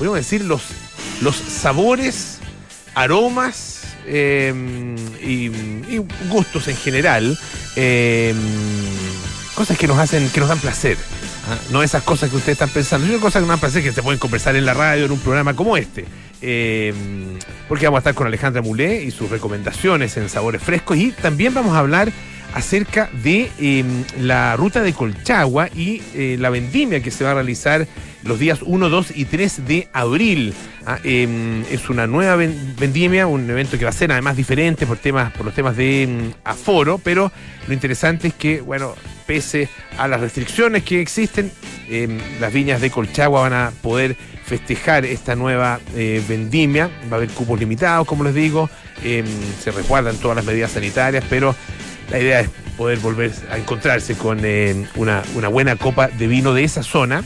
podríamos decir, los, los sabores, aromas eh, y, gustos en general. eh, cosas que nos hacen, que nos dan placer. ¿ah? No esas cosas que ustedes están pensando, sino cosas que nos dan placer que se pueden conversar en la radio, en un programa como este. Eh, porque vamos a estar con Alejandra Mulé y sus recomendaciones en sabores frescos y también vamos a hablar acerca de eh, la ruta de Colchagua y eh, la vendimia que se va a realizar los días 1, 2 y 3 de abril. Ah, eh, es una nueva ven- vendimia, un evento que va a ser además diferente por temas, por los temas de mm, aforo, pero lo interesante es que, bueno, pese a las restricciones que existen, las viñas de Colchagua van a poder festejar esta nueva eh, vendimia. Va a haber cupos limitados, como les digo, se resguardan todas las medidas sanitarias, pero la idea es poder volver a encontrarse con eh, una, buena copa de vino de esa zona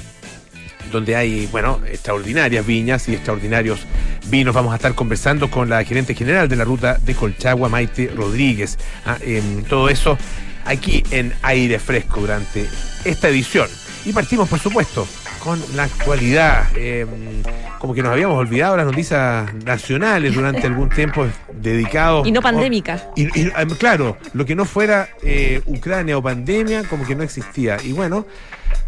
donde hay, bueno, extraordinarias viñas y extraordinarios vinos. Vamos a estar conversando con la gerente general de la ruta de Colchagua, Maite Rodríguez. Ah, em, todo eso aquí en Aire Fresco durante esta edición. Y partimos, por supuesto, con la actualidad. Em, como que nos habíamos olvidado las noticias nacionales durante algún tiempo dedicados. Y no pandémica. Y, y, em, claro, lo que no fuera eh, Ucrania o pandemia, como que no existía. Y bueno,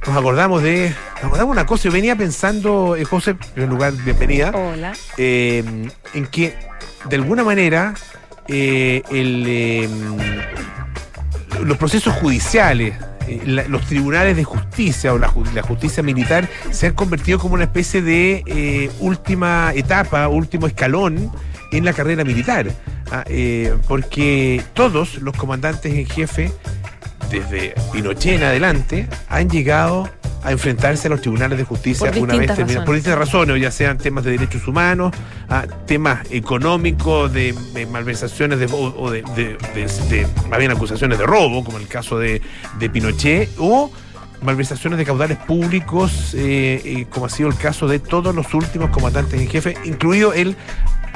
nos acordamos de. Nos acordamos una cosa. Yo venía pensando, eh, José, en primer lugar, bienvenida, Hola. eh, en que de alguna manera eh, el, los procesos judiciales, los tribunales de justicia o la justicia militar se han convertido como una especie de eh, última etapa, último escalón en la carrera militar. Ah, eh, porque todos los comandantes en jefe, desde Pinochet en adelante, han llegado a enfrentarse a los tribunales de justicia Por una vez terminados. Por distintas razones, ya sean temas de derechos humanos, a temas económicos, de, de malversaciones de, o, de, de- de- de- más bien acusaciones de robo, como el caso de, de Pinochet, o malversaciones de caudales públicos, eh, eh, como ha sido el caso de todos los últimos comandantes en jefe, incluido el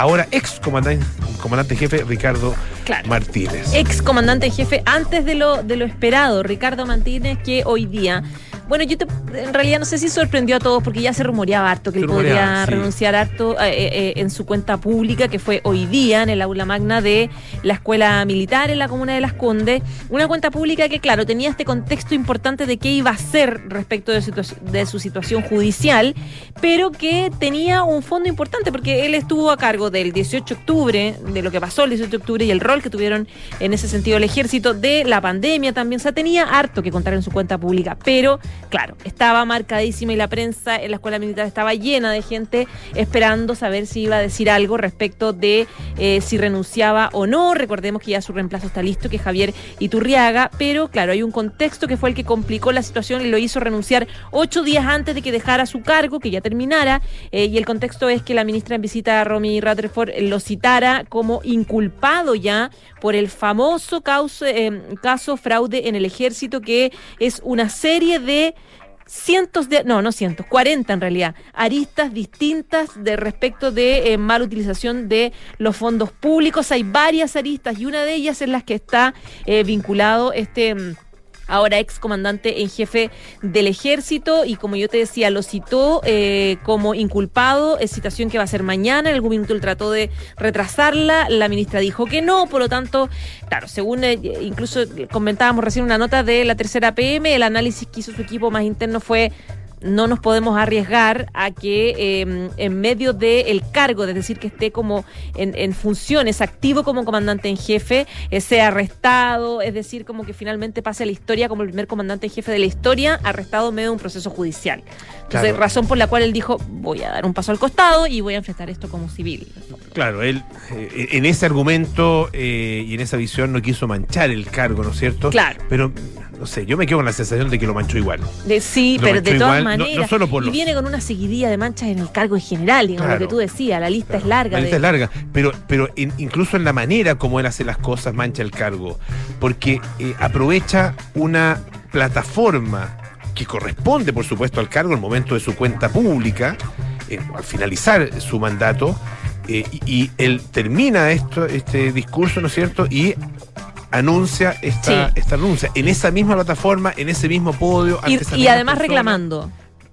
ahora ex comandante, comandante jefe Ricardo Claro. Martínez. Ex comandante jefe antes de lo, de lo esperado, Ricardo Martínez, que hoy día. Bueno, yo te- en realidad no sé si sorprendió a todos porque ya se rumoreaba harto que Se él podría sí. renunciar harto eh, eh, eh, en su cuenta pública, que fue hoy día en el aula magna de la Escuela Militar en la Comuna de Las Condes. Una cuenta pública que, claro, tenía este contexto importante de qué iba a hacer respecto de, situa- de su situación judicial, pero que tenía un fondo importante porque él estuvo a cargo del 18 de octubre, de lo que pasó el 18 de octubre y el rol que tuvieron en ese sentido el ejército, de la pandemia también. O sea, tenía harto que contar en su cuenta pública, pero claro, estaba marcadísima y la prensa en la escuela militar estaba llena de gente esperando saber si iba a decir algo respecto de eh, si renunciaba o no. Recordemos que ya su reemplazo está listo, que es Javier Iturriaga, pero claro, hay un contexto que fue el que complicó la situación y lo hizo renunciar ocho días antes de que dejara su cargo, que ya terminara, eh, y el contexto es que la ministra en visita, Romy Eh, lo citara como inculpado ya por el famoso causa- eh, caso fraude en el ejército, que es una serie de cientos de, no, no cientos, 40 en realidad, aristas distintas de respecto de eh, mala utilización de los fondos públicos. Hay varias aristas y una de ellas en las que está eh, vinculado este... ahora ex comandante en jefe del ejército y como yo te decía, lo citó eh, como inculpado, es citación que va a ser mañana, en algún minuto él trató de retrasarla, la ministra dijo que no, por lo tanto, claro, según eh, incluso comentábamos recién una nota de la tercera PM, el análisis que hizo su equipo más interno fue no nos podemos arriesgar a que eh, en medio del cargo, es decir, que esté como en, en funciones, activo como comandante en jefe, eh, sea arrestado, es decir, como que finalmente pase a la historia como el primer comandante en jefe de la historia, arrestado en medio de un proceso judicial. Entonces, Claro. razón por la cual él dijo, voy a dar un paso al costado y voy a enfrentar esto como civil. Claro, él eh, en ese argumento eh, y en esa visión no quiso manchar el cargo, ¿no es cierto? Claro. Pero, no sé, yo me quedo con la sensación de que lo manchó igual. De, sí, Lo pero de todas igual, no- no maneras. solo por y viene con una seguidilla de manchas en el cargo en general, digamos, Claro. lo que tú decías, la lista es larga. La lista de- es larga, pero, pero en- incluso en la manera como él hace las cosas mancha el cargo, porque eh, aprovecha una plataforma que corresponde, por supuesto, al cargo el momento de su cuenta pública, eh, al finalizar su mandato, eh, y, y él termina esto, este discurso, ¿no es cierto? Y anuncia esta, Sí. esta renuncia en esa misma plataforma, en ese mismo podio. Y, ante y además reclamando.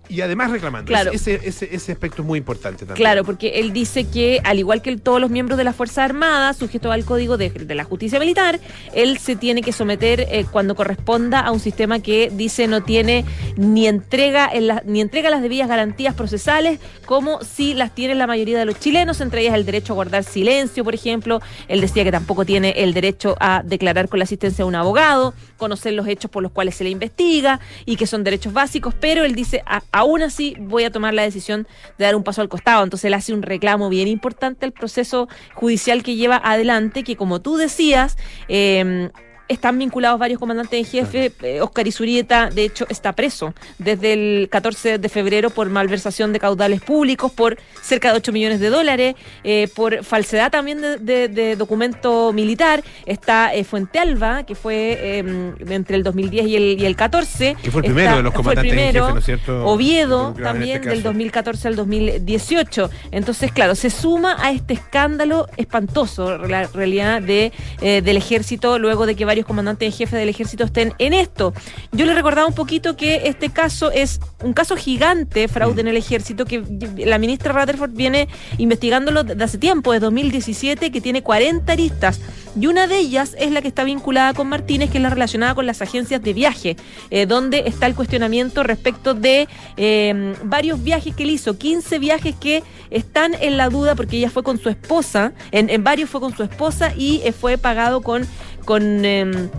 Y además reclamando. Claro. Ese, ese, ese aspecto es muy importante también. Claro, porque él dice que, al igual que todos los miembros de la Fuerza Armada, sujeto al código de, de la justicia militar, él se tiene que someter eh, cuando corresponda a un sistema que dice no tiene ni entrega en la- ni entrega las debidas garantías procesales, como si las tiene la mayoría de los chilenos, entre ellas el derecho a guardar silencio, por ejemplo. Él decía que tampoco tiene el derecho a declarar con la asistencia de un abogado, conocer los hechos por los cuales se le investiga y que son derechos básicos, pero él dice, "A- aún así voy a tomar la decisión de dar un paso al costado. Entonces él hace un reclamo bien importante al proceso judicial que lleva adelante, que como tú decías, eh, están vinculados varios comandantes en jefe. Eh, Oscar Isurieta, de hecho, está preso desde el 14 de febrero por malversación de caudales públicos, por cerca de 8 millones de dólares, eh, por falsedad también de, de- de documento militar. Está eh, Fuente Alba, que fue eh, entre el 2010 y el, y el 14. Que fue el Está- primero de los comandantes en primero. jefe, ¿no es cierto? Oviedo en también este del caso. 2014 al 2018. Entonces, claro, se suma a este escándalo espantoso, la realidad de, eh, del ejército, luego de que varios comandantes en jefe del ejército estén en esto. Yo le recordaba un poquito que este caso es un caso gigante, fraude en el ejército, que la ministra Rutherford viene investigándolo desde hace tiempo, desde 2017, que tiene 40 aristas. Y una de ellas es la que está vinculada con Martínez, que es la relacionada con las agencias de viaje, eh, donde está el cuestionamiento respecto de eh, varios viajes que él hizo, 15 viajes que están en la duda porque ella fue con su esposa, en, en varios fue con su esposa y eh, fue pagado con... con em,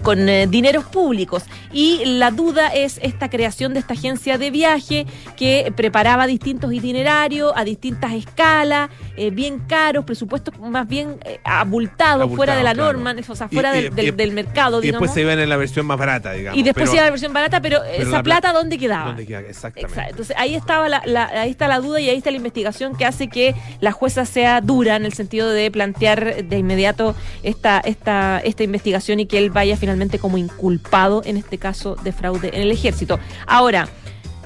con eh, dineros públicos. Y la duda es esta creación de esta agencia de viaje que preparaba distintos itinerarios a distintas escalas, eh, bien caros, presupuestos más bien eh, abultados, fuera de la claro. norma, o sea, fuera y- del, del- y- del mercado, Y digamos. después se iban en la versión más barata, digamos. Y después pero- iba la versión barata, pero, pero esa la plata, plata- ¿dónde quedaba? ¿Dónde queda? Exactamente. Exacto. Entonces ahí estaba la, la- ahí está la duda y ahí está la investigación que hace que la jueza sea dura en el sentido de plantear de inmediato esta, esta, esta investigación y que él vaya finalmente como inculpado en este caso de fraude en el ejército. Ahora.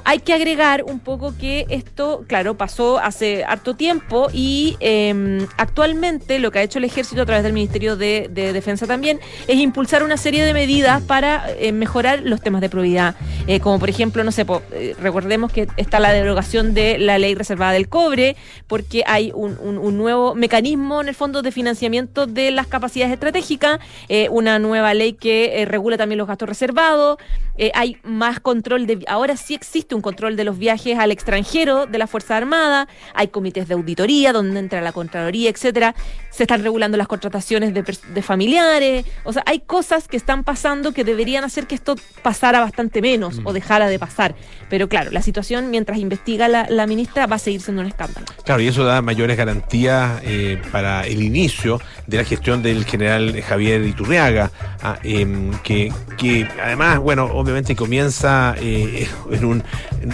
Hay que agregar un poco que esto, claro, pasó hace harto tiempo y eh, actualmente lo que ha hecho el ejército a través del Ministerio de, de Defensa también es impulsar una serie de medidas para eh, mejorar los temas de probidad. Eh, como por ejemplo, no sé, eh, recordemos que está la derogación de la ley reservada del cobre, porque hay un, un- nuevo mecanismo en el fondo de financiamiento de las capacidades estratégicas, una nueva ley que regula también los gastos reservados, hay más control de, ahora sí existe un control de los viajes al extranjero de la Fuerza Armada, hay comités de auditoría donde entra la Contraloría, etcétera, se están regulando las contrataciones de, familiares, o sea, hay cosas que están pasando que deberían hacer que esto pasara bastante menos o dejara de pasar. Pero claro, la situación mientras investiga la, la ministra va a seguir siendo un escándalo. Claro, y eso da mayores garantías eh, para el inicio de la gestión del general Javier Iturriaga, ah, em, que, que además, bueno, obviamente comienza eh, en, un,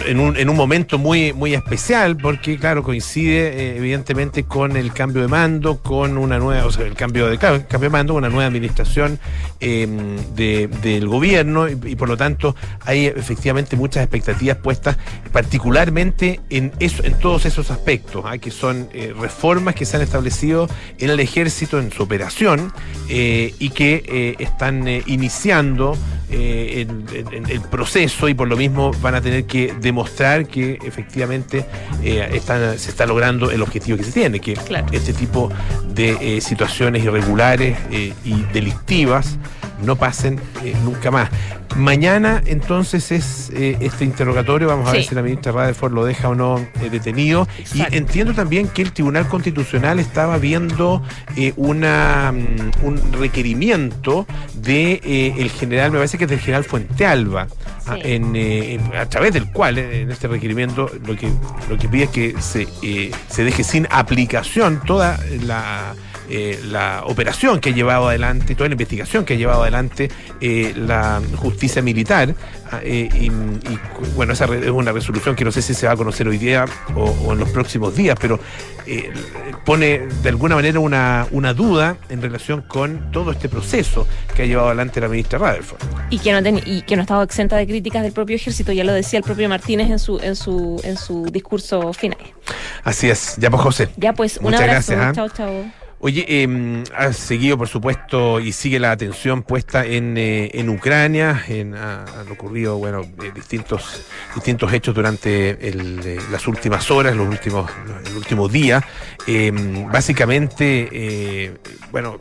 en, un, en un momento muy, muy especial, porque, claro, coincide eh, evidentemente con el cambio de mando, con una nueva, o sea, el cambio de, cambio de mando, una nueva administración em, de- del gobierno, y, por lo tanto hay efectivamente muchas expectativas puestas, particularmente en eso, en todos esos aspectos, ¿ah? que son eh, reformas que se han establecido en el ejército, en su operación, eh, y que están iniciando eh, el, el- el proceso y por lo mismo van a tener que demostrar que efectivamente eh, están, se está logrando el objetivo que se tiene, que Claro. este tipo de eh, situaciones irregulares y delictivas no pasen nunca más. Mañana entonces es eh, este interrogatorio, vamos a ver si la ministra Rutherford lo deja o no eh, detenido. Exacto. Y entiendo también que el Tribunal Constitucional estaba viendo eh, una, mm, un requerimiento de el general, me parece que es del general Fuente Alba, ah, Sí. en, eh, en- a través del cual eh, en este requerimiento lo que, lo que pide es que se, eh, se deje sin aplicación toda la eh, la operación que ha llevado adelante, toda la investigación que ha llevado adelante eh, la justicia militar. ah, eh, y, y, bueno, esa es una resolución que no sé si se va a conocer hoy día o, o en los próximos días, pero eh, pone de alguna manera una, una duda en relación con todo este proceso que ha llevado adelante la ministra Rutherford. Y que, no ten- y que no ha estado exenta de críticas del propio ejército, ya lo decía el propio Martínez en su, en su, en su discurso final. Así es, ya pues José. Ya pues, un Muchas abrazo. gracias, ¿ah? Chao, chao. Oye, eh, ha seguido, por supuesto, y sigue la atención puesta en, eh, en Ucrania. En, ha, han ocurrido, bueno, eh, distintos, distintos hechos durante el, eh, las últimas horas, los últimos, el último día. Em, básicamente, eh, bueno,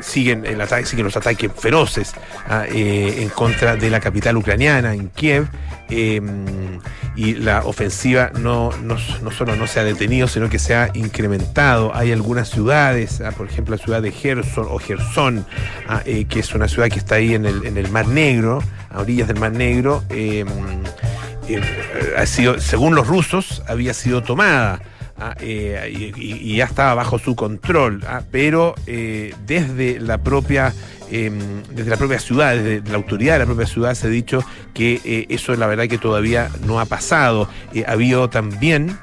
siguen el ataque, siguen los ataques feroces ah, en contra de la capital ucraniana, en Kiev. Em, y la ofensiva no, no, no solo no se ha detenido, sino que se ha incrementado. Hay algunas ciudades, ah, por ejemplo la ciudad de Gerson o Gerson, ah, eh, que es una ciudad que está ahí en el, en el Mar Negro, a orillas del Mar Negro, eh, eh, ha sido, según los rusos, había sido tomada. Ah, eh, y, ya estaba bajo su control, ah, pero eh, desde la propia eh, desde la propia ciudad, desde la autoridad de la propia ciudad se ha dicho que eh, eso la verdad que todavía no ha pasado. Ha habido también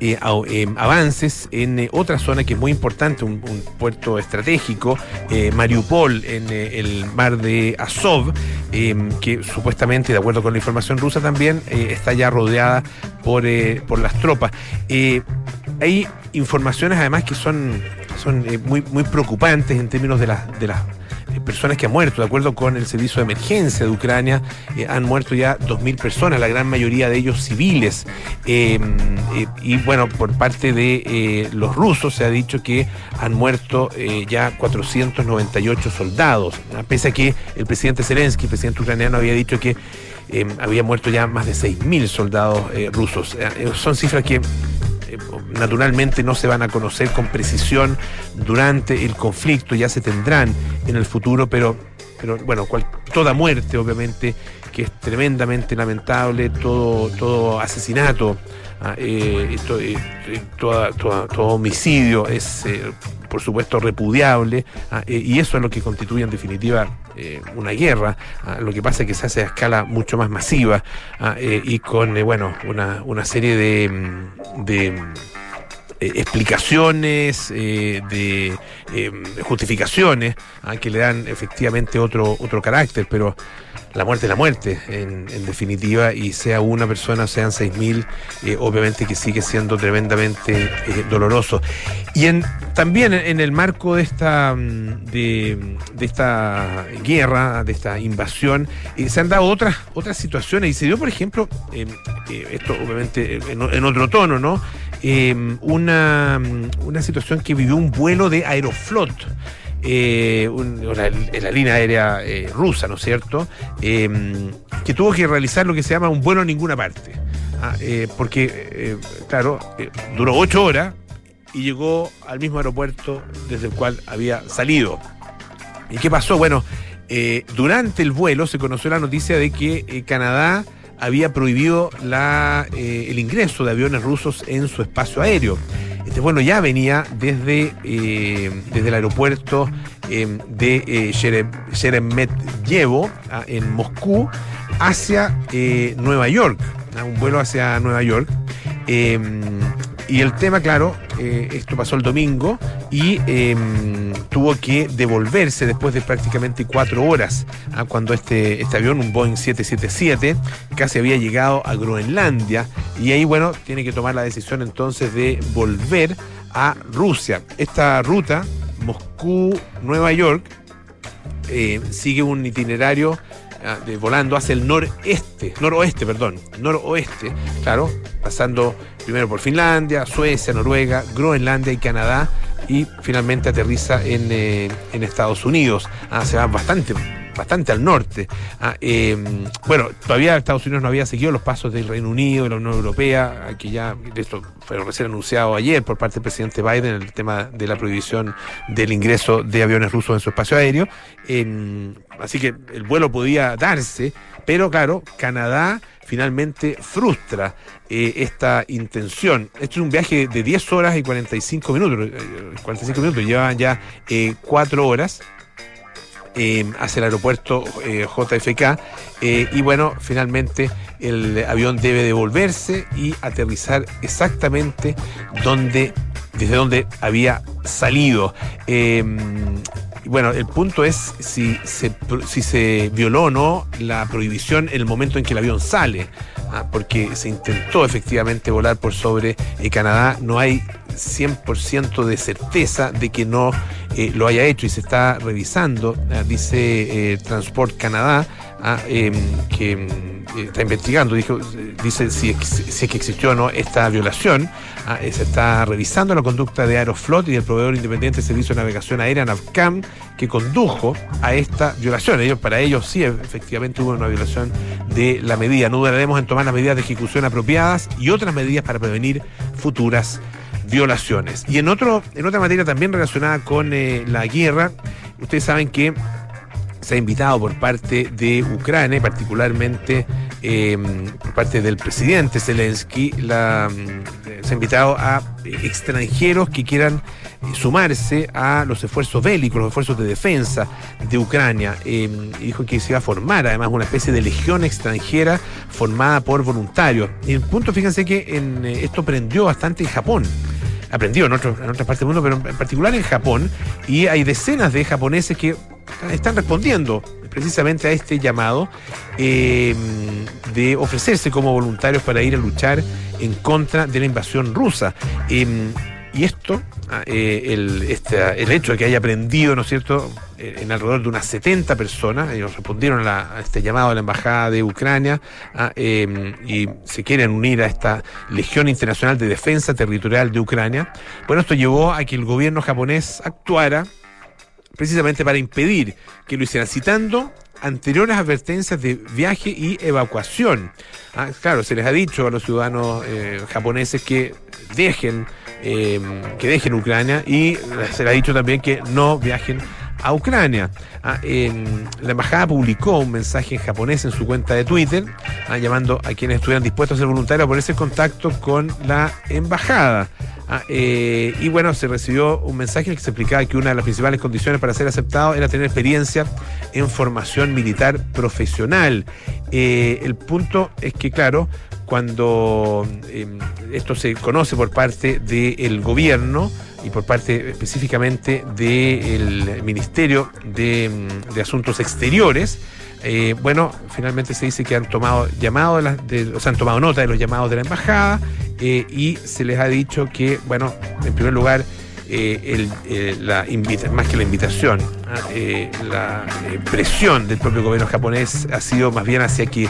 eh, eh, avances en eh, otra zona que es muy importante, un, puerto estratégico, eh, Mariupol, en el mar de Azov, eh, que supuestamente, de acuerdo con la información rusa también, está ya rodeada por, por las tropas. Hay informaciones además que son, son muy, muy preocupantes en términos de las de las personas que han muerto. De acuerdo con el servicio de emergencia de Ucrania, eh, han muerto ya 2.000 personas, la gran mayoría de ellos civiles. Eh, eh, y bueno, por parte de eh, los rusos se ha dicho que han muerto eh, ya 498 soldados, ¿no? pese a que el presidente Zelensky, el presidente ucraniano, había dicho que eh, había muerto ya más de 6.000 soldados eh, rusos. Eh, eh, son cifras que eh, naturalmente no se van a conocer con precisión durante el conflicto, ya se tendrán en el futuro, pero, pero bueno, cual- toda muerte obviamente que es tremendamente lamentable, todo, todo asesinato, ah, eh, eh, toda- toda- todo homicidio es por supuesto repudiable ah, eh, y eso es lo que constituye en definitiva eh, una guerra. ah, lo que pasa es que se hace a escala mucho más masiva ah, eh, y con bueno una, una serie de, mm, de eh, explicaciones, eh, de eh, justificaciones ah, que le dan efectivamente otro, otro carácter, pero la muerte es la muerte, en, definitiva, y sea una persona, sean seis mil, eh, obviamente que sigue siendo tremendamente doloroso. Y en, también en, el marco de esta, mm, de, esta guerra, de esta invasión, se han dado otras, otras situaciones, y se dio, por ejemplo, eh, esto obviamente en, en otro tono, ¿no? Eh, una, una situación que vivió un vuelo de Aeroflot. eh, un- la, línea aérea eh, rusa, ¿no es cierto? Eh, que tuvo que realizar lo que se llama un vuelo a ninguna parte. Ah, eh, porque, eh, claro, duró ocho horas y llegó al mismo aeropuerto desde el cual había salido. ¿Y qué pasó? Bueno, durante el vuelo se conoció la noticia de que Canadá había prohibido la, eh, el ingreso de aviones rusos en su espacio aéreo. Este vuelo ya venía desde, eh, desde el aeropuerto eh, de Shere- Sheremetyevo ah, en Moscú hacia Nueva York, ah, un vuelo hacia Nueva York. Eh, y el tema, claro, eh, esto pasó el domingo y eh, tuvo que devolverse después de prácticamente cuatro horas, ah, cuando este, este avión, un Boeing 777, casi había llegado a Groenlandia y ahí, bueno, tiene que tomar la decisión entonces de volver a Rusia. Esta ruta, Moscú-Nueva York, eh, sigue un itinerario ah, de volando hacia el noreste, noroeste, perdón, noroeste, claro, pasando primero por Finlandia, Suecia, Noruega, Groenlandia y Canadá, y finalmente aterriza en, eh, Estados Unidos. Ah, se va bastante, bastante al norte. Ah, eh, bueno, todavía Estados Unidos no había seguido los pasos del Reino Unido, de la Unión Europea, ah, que ya esto fue recién anunciado ayer por parte del presidente Biden, el tema de la prohibición del ingreso de aviones rusos en su espacio aéreo. Eh, así que el vuelo podía darse, pero claro, Canadá finalmente frustra eh, esta intención. Esto es un viaje de 10 horas y 45 minutos. eh, 45 minutos, llevan ya 4 horas eh, hacia el aeropuerto eh, JFK eh, y bueno, finalmente el avión debe devolverse y aterrizar exactamente donde, desde donde había salido. Eh, bueno, el punto es si se, violó o no la prohibición en el momento en que el avión sale. ah, porque se intentó efectivamente volar por sobre eh, Canadá. No hay 100% de certeza de que no eh, lo haya hecho y se está revisando, ah, dice Transport Canadá, ah, em, que em, está investigando, dice si, es que existió o no esta violación. se está revisando la conducta de Aeroflot y del proveedor independiente de servicio de navegación aérea NAVCAM que condujo a esta violación. Ellos, para ellos sí, efectivamente hubo una violación de la medida. No dudaremos en tomar las medidas de ejecución apropiadas y otras medidas para prevenir futuras violaciones. Y en, otro, en otra materia también relacionada con eh, la guerra, ustedes saben que se ha invitado por parte de Ucrania, particularmente em, por parte del presidente Zelensky, la, mm, se ha invitado a extranjeros que quieran sumarse a los esfuerzos bélicos, los esfuerzos de defensa de Ucrania. Em, dijo que se iba a formar además una especie de legión extranjera formada por voluntarios. Y el punto, fíjense que en, eh, esto prendió bastante en Japón aprendido en, otras partes del mundo, pero en particular en Japón, y hay decenas de japoneses que están respondiendo precisamente a este llamado eh, de ofrecerse como voluntarios para ir a luchar en contra de la invasión rusa. Eh, y esto, ah, eh, el, este, el hecho de que haya aprendido, ¿no es cierto?, en alrededor de unas 70 personas, ellos respondieron a, este llamado de la Embajada de Ucrania ah, em, y se quieren unir a esta Legión Internacional de Defensa Territorial de Ucrania. Bueno, esto llevó a que el gobierno japonés actuara precisamente para impedir que lo hicieran, citando anteriores advertencias de viaje y evacuación. Ah, claro, se les ha dicho a los ciudadanos eh, japoneses que dejen, eh, que dejen Ucrania y se les ha dicho también que no viajen a Ucrania. Ah, la embajada publicó un mensaje en japonés en su cuenta de Twitter, ah, llamando a quienes estuvieran dispuestos a ser voluntarios a ponerse en contacto con la embajada. Ah, eh, y bueno, se recibió un mensaje en el que se explicaba que una de las principales condiciones para ser aceptado era tener experiencia en formación militar profesional. Eh, el punto es que, claro, cuando em, esto se conoce por parte del gobierno, y por parte específicamente del Ministerio de, mm, Asuntos Exteriores, eh, bueno, finalmente se dice que han tomado llamado de, han tomado nota de los llamados de la embajada eh, y se les ha dicho que, bueno, en primer lugar, eh, más que la invitación, la presión del propio gobierno japonés ha sido más bien hacia que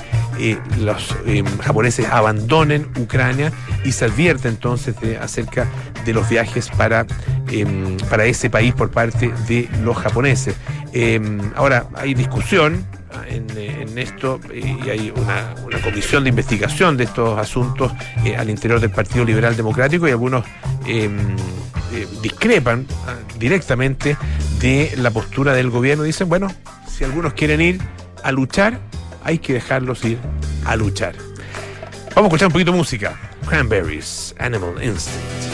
los japoneses abandonen Ucrania y se advierte entonces de, acerca de los viajes para, em, para ese país por parte de los japoneses. Em, ahora, hay discusión ah, en, esto y hay una, comisión de investigación de estos asuntos eh, al interior del Partido Liberal Democrático y algunos em, eh, discrepan ah, directamente de la postura del gobierno. Dicen, bueno, si algunos quieren ir a luchar, hay que dejarlos ir a luchar. Vamos a escuchar un poquito de música. Cranberries, Animal Instinct.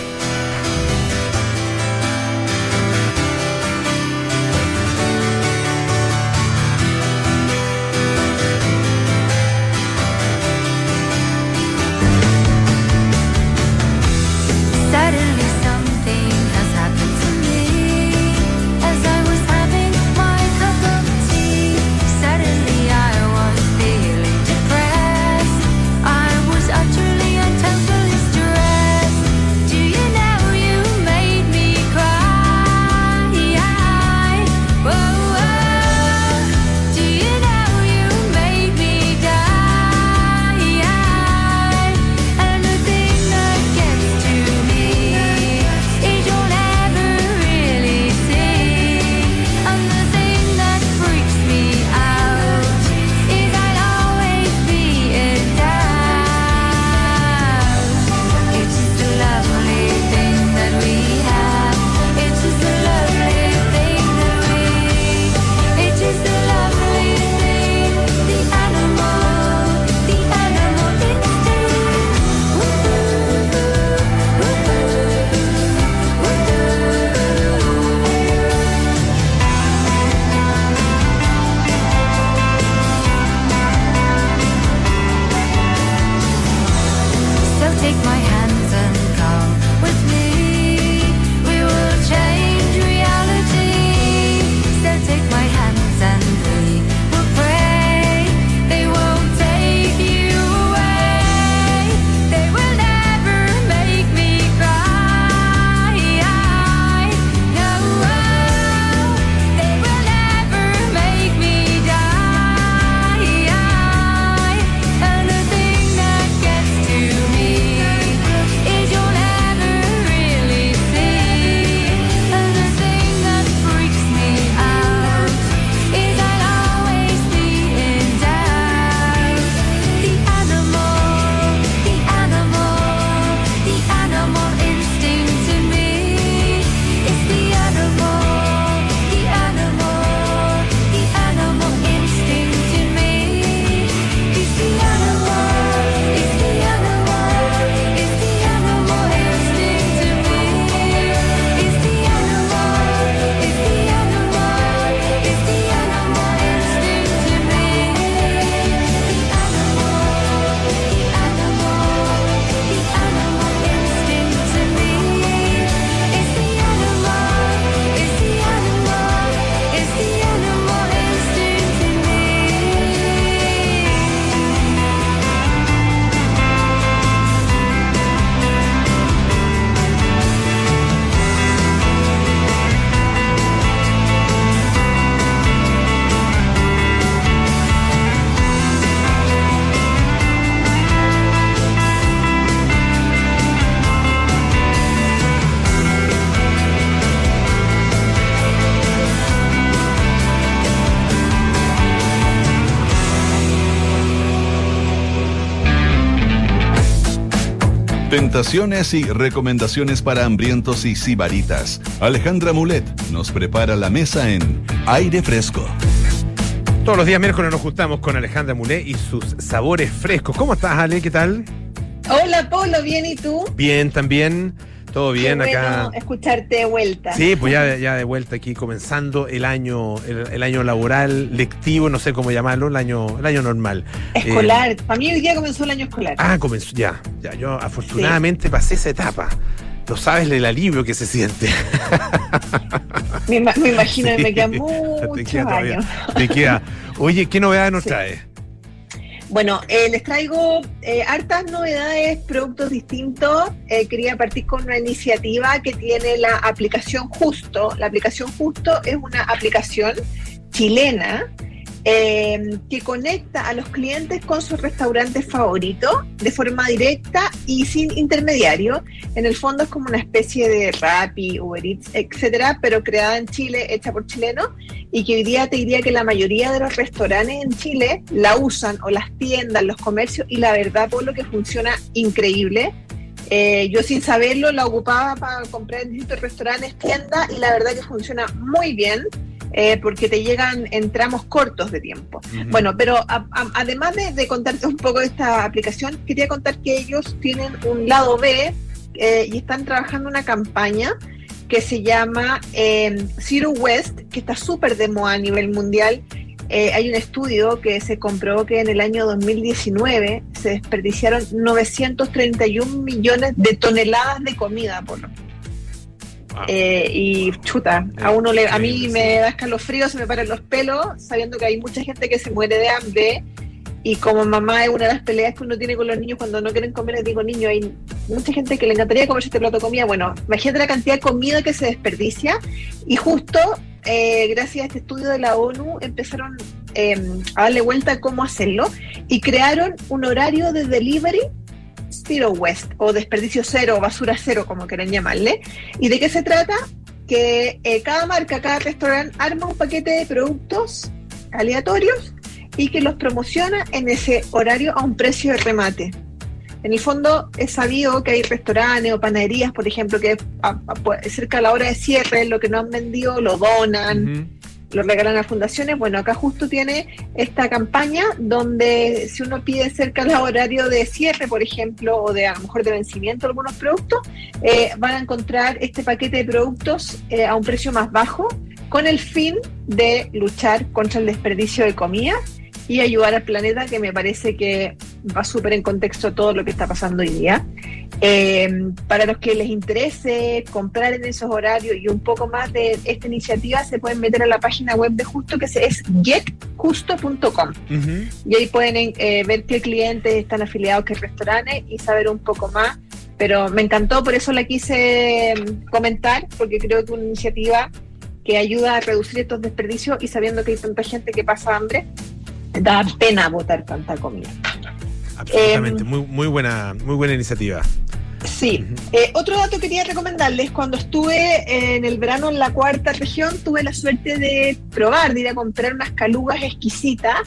Tentaciones y recomendaciones para hambrientos y sibaritas. Alejandra Mulet nos prepara la mesa en Aire Fresco. Todos los días miércoles nos juntamos con Alejandra Mulet y sus sabores frescos. ¿Cómo estás, Ale? ¿Qué tal? Hola, Polo, ¿bien y tú? Bien, también. Todo bien Qué acá. bueno escucharte de vuelta. Sí, pues ya, ya de vuelta aquí, comenzando el año, el, el año laboral, lectivo, no sé cómo llamarlo, el año, el año normal. Escolar. Eh, Para mí hoy día comenzó el año escolar. ah, comenzó, ya, ya. Yo afortunadamente pasé esa etapa. No sabes el alivio que se siente. Me, me imagino que Sí, me quedan te muchos queda todavía. años. Te queda. Oye, ¿qué novedades nos Sí. trae? Bueno, eh, les traigo eh, hartas novedades, productos distintos. Eh, quería partir con una iniciativa que tiene la aplicación Justo. La aplicación Justo es una aplicación chilena eh, que conecta a los clientes con sus restaurantes favoritos de forma directa y sin intermediario. En el fondo es como una especie de Rappi, Uber Eats, etcétera, pero creada en Chile, hecha por chilenos y que hoy día te diría que la mayoría de los restaurantes en Chile la usan o las tiendas, los comercios y la verdad por lo que funciona increíble. Eh, yo sin saberlo la ocupaba para comprar en distintos restaurantes, tiendas y la verdad que funciona muy bien eh, porque te llegan en tramos cortos de tiempo. Bueno, pero a- a- además de, de contarte un poco de esta aplicación, quería contar que ellos tienen un lado B eh, y están trabajando una campaña que se llama eh, Zero West, que está súper de moda a nivel mundial. Eh, hay un estudio que se comprobó que en el año 2019 se desperdiciaron 931 millones de toneladas de comida por Wow. eh, y chuta, a uno le, a mí me da escalofrío, se me paran los pelos, sabiendo que hay mucha gente que se muere de hambre. Y como mamá es una de las peleas que uno tiene con los niños cuando no quieren comer, les digo, niño, hay mucha gente que le encantaría comerse este plato de comida. Bueno, imagínate la cantidad de comida que se desperdicia. Y justo, eh, gracias a este estudio de la ONU, empezaron eh, a darle vuelta a cómo hacerlo y crearon un horario de delivery Zero West o desperdicio cero o basura cero, como quieran llamarle. ¿Y de qué se trata? Que eh, cada marca, cada restaurante arma un paquete de productos aleatorios y que los promociona en ese horario a un precio de remate. En el fondo es sabido que hay restaurantes o panaderías, por ejemplo, que a- a- pues, cerca a la hora de cierre lo que no han vendido lo donan. Lo regalan a fundaciones. Bueno, acá justo tiene esta campaña donde si uno pide cerca del horario de cierre, por ejemplo, o de a lo mejor de vencimiento algunos productos, eh, van a encontrar este paquete de productos eh, a un precio más bajo con el fin de luchar contra el desperdicio de comida y ayudar al planeta, que me parece que va súper en contexto todo lo que está pasando hoy día. Eh, para los que les interese comprar en esos horarios y un poco más de esta iniciativa, se pueden meter a la página web de Justo, que es getjusto.com. Ujú. Y ahí pueden eh, ver qué clientes están afiliados, qué restaurantes y saber un poco más. Pero me encantó, por eso la quise mm, comentar, porque creo que una iniciativa que ayuda a reducir estos desperdicios y sabiendo que hay tanta gente que pasa hambre, da pena botar tanta comida. Absolutamente, Em, muy, muy buena, muy buena iniciativa. Sí. Eh, otro dato que quería recomendarles, cuando estuve en el verano en la cuarta región, tuve la suerte de probar, de ir a comprar unas calugas exquisitas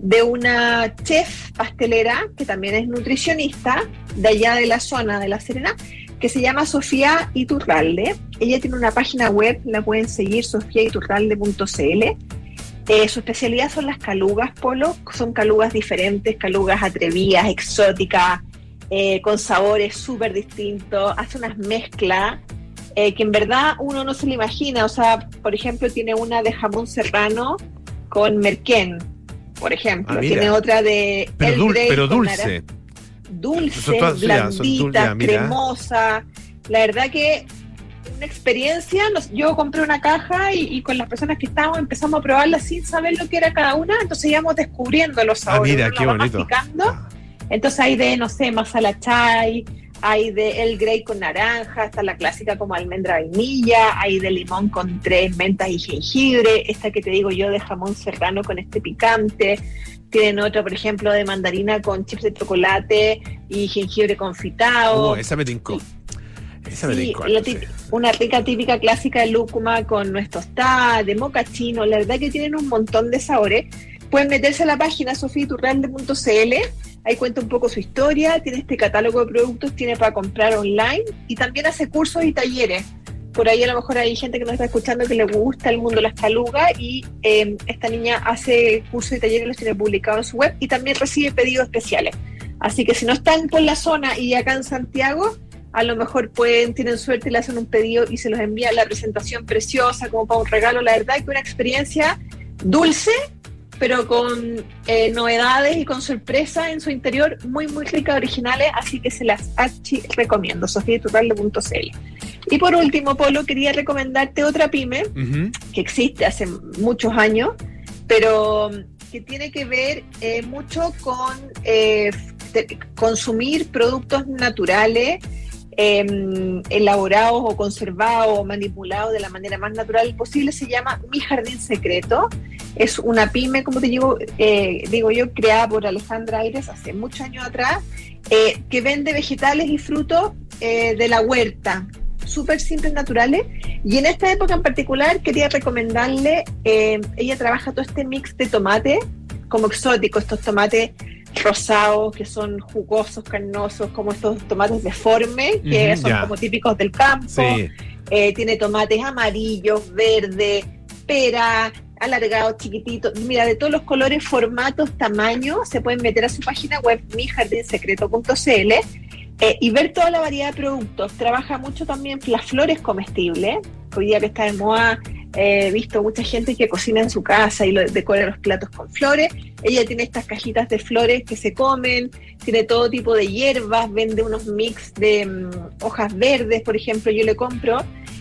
de una chef pastelera, que también es nutricionista, de allá de la zona de La Serena, que se llama Sofía Iturralde. Ella tiene una página web, la pueden seguir, sofiaiturralde.cl. Eh, su especialidad son las calugas, Polo. Son calugas diferentes, calugas atrevidas, exóticas, eh, con sabores súper distintos. Hace unas mezclas eh, que en verdad uno no se lo imagina. O sea, por ejemplo, tiene una de jamón serrano con merquén, por ejemplo. Ah, tiene otra de Pero, dul- dulce. dulce, ya, dul- blandita, ya, cremosa. La verdad que una experiencia. Nos- yo compré una caja y, y con las personas que estábamos empezamos a probarla sin saber lo que era cada una. Entonces íbamos descubriendo los Ah, sabores. mira, qué bonito. masticando. Ah, Entonces hay de, no sé, masala chai, hay de el grey con naranja, está la clásica como almendra vainilla, hay de limón con tres mentas y jengibre, esta que te digo yo de jamón serrano con este picante. Tienen otra, por ejemplo, de mandarina con chips de chocolate y jengibre confitado. oh, esa me tincó. Esa Sí, la una rica típica clásica de lúcuma con nuestros tostadas, de mocachino, la verdad que tienen un montón de sabores. Pueden meterse a la página sofiturralde.cl, Ahí cuenta un poco su historia, tiene este catálogo de productos, tiene para comprar online y también hace cursos y talleres. Por ahí a lo mejor hay gente que nos está escuchando que le gusta el mundo de las calugas y eh, esta niña hace cursos y talleres, los tiene publicados en su web y también recibe pedidos especiales. Así que si no están por la zona y acá en Santiago, a lo mejor pueden, tienen suerte le hacen un pedido y se los envía la presentación preciosa como para un regalo. La verdad que una experiencia dulce, pero con eh, novedades y con sorpresa en su interior, muy, muy ricas, originales, así que se las archi recomiendo, sofiatural.cl. Y por último, Polo, quería recomendarte otra pyme Ujú. que existe hace muchos años, pero que tiene que ver eh, mucho con eh, consumir productos naturales em, elaborados o conservados o manipulados de la manera más natural posible. Se llama Mi Jardín Secreto. Es una pyme, como te digo, eh, digo yo, creada por Alejandra Aires hace muchos años atrás, eh, que vende vegetales y frutos eh, de la huerta, súper simples, naturales. Y en esta época en particular quería recomendarle, eh, ella trabaja todo este mix de tomate como exótico, estos tomates rosados que son jugosos, carnosos, como estos tomates deformes, que son como típicos del campo. Sí. Eh, tiene tomates amarillos, verdes, pera, alargados, chiquititos. Mira, de todos los colores, formatos, tamaños, se pueden meter a su página web mijardinsecreto.cl eh, y ver toda la variedad de productos. Trabaja mucho también las flores comestibles. Hoy día que está de moda, eh, he visto mucha gente que cocina en su casa y lo, decora los platos con flores. Ella tiene estas cajitas de flores que se comen, tiene todo tipo de hierbas, vende unos mix de mm, hojas verdes, por ejemplo, yo le compro.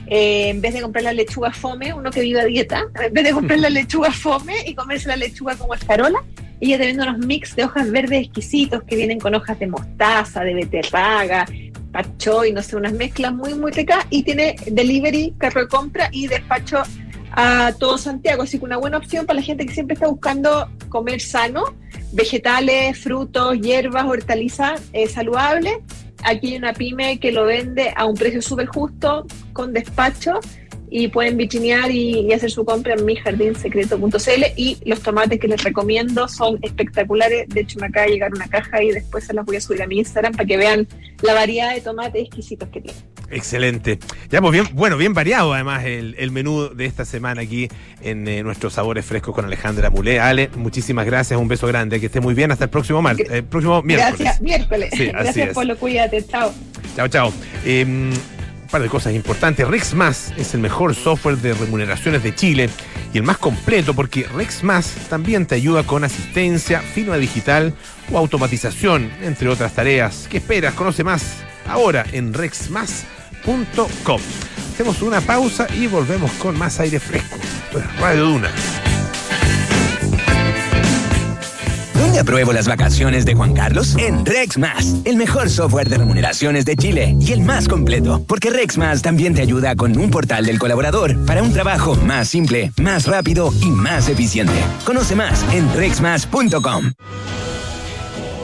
eh, en vez de comprar la lechuga fome, uno que vive a dieta, en vez de comprar la lechuga fome y comerse la lechuga como escarola, ella te vende unos mix de hojas verdes exquisitos que vienen con hojas de mostaza, de beterraga, pachoy, no sé, unas mezclas muy, muy ricas y tiene delivery, carro de compra y despacho a todo Santiago. Así que una buena opción para la gente que siempre está buscando comer sano, vegetales, frutos, hierbas, hortalizas eh, saludables. Aquí hay una pyme que lo vende a un precio súper justo, con despacho, y pueden vitrinear y, y hacer su compra en mijardinsecreto.cl y los tomates que les recomiendo son espectaculares. De hecho, me acaba de llegar una caja y después se las voy a subir a mi Instagram para que vean la variedad de tomates exquisitos que tiene. Excelente. Ya, pues bien, bueno, bien variado además el, el menú de esta semana aquí en eh, nuestros sabores frescos con Alejandra Mulé. Ale, muchísimas gracias, un beso grande, que esté muy bien. Hasta el próximo martes, el próximo miércoles. Gracias, miércoles. Sí, Gracias. Polo, cuídate, chao. Chao, chao. Eh, un par de cosas importantes. RexMás es el mejor software de remuneraciones de Chile y el más completo porque RexMás también te ayuda con asistencia, firma digital o automatización, entre otras tareas. ¿Qué esperas? Conoce más ahora en rexmas.com. Hacemos una pausa y volvemos con más aire fresco. Esto es Radio Duna. ¿Dónde apruebo las vacaciones de Juan Carlos? En RexMas, el mejor software de remuneraciones de Chile y el más completo, porque RexMas también te ayuda con un portal del colaborador para un trabajo más simple, más rápido y más eficiente. Conoce más en rexmas.com.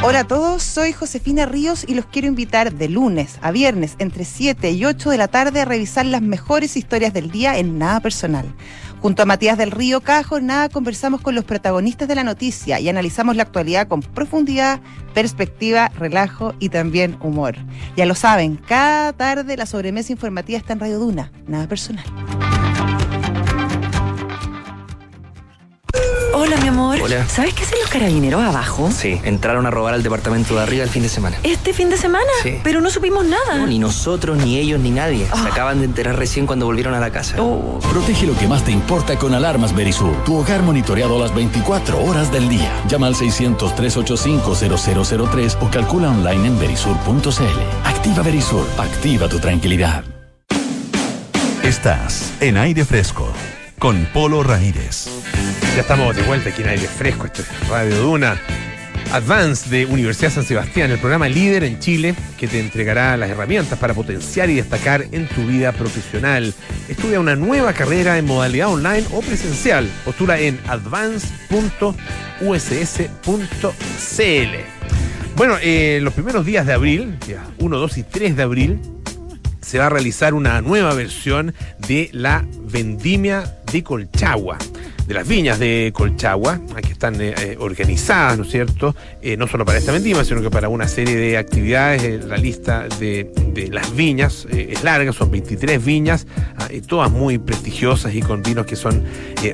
Hola a todos, soy Josefina Ríos y los quiero invitar de lunes a viernes entre 7 y 8 de la tarde a revisar las mejores historias del día en Nada Personal. Junto a Matías del Río Cajo, nada conversamos con los protagonistas de la noticia y analizamos la actualidad con profundidad, perspectiva, relajo y también humor. Ya lo saben, cada tarde la sobremesa informativa está en Radio Duna, Nada Personal. Hola, mi amor. Hola. ¿Sabes qué hacen los carabineros abajo? Sí, entraron a robar al departamento de arriba el fin de semana. ¿Este fin de semana? Sí. Pero no supimos nada. No, ni nosotros, ni ellos, ni nadie. Se Ah. acaban de enterar recién cuando volvieron a la casa. Oh, Protege lo que más te importa con Alarmas Berisur. Tu hogar monitoreado las 24 horas del día. Llama al 600-385-0003 o calcula online en berisur.cl. Activa Berisur. Activa tu tranquilidad. Estás en aire fresco con Polo Ramírez. Ya estamos de vuelta aquí en aire fresco, esto es Radio Duna. Advance de Universidad San Sebastián, el programa líder en Chile que te entregará las herramientas para potenciar y destacar en tu vida profesional. Estudia una nueva carrera en modalidad online o presencial. Postula en advance.uss.cl. Bueno, eh, los primeros días de abril, días 1, 2 y 3 de abril, se va a realizar una nueva versión de la vendimia de Colchagua de las viñas de Colchagua, que están eh, eh, organizadas, ¿no es cierto? Eh, no solo para esta vendimia, sino que para una serie de actividades. La lista de, de las viñas es larga, son 23 viñas, ah, todas muy prestigiosas y con vinos que son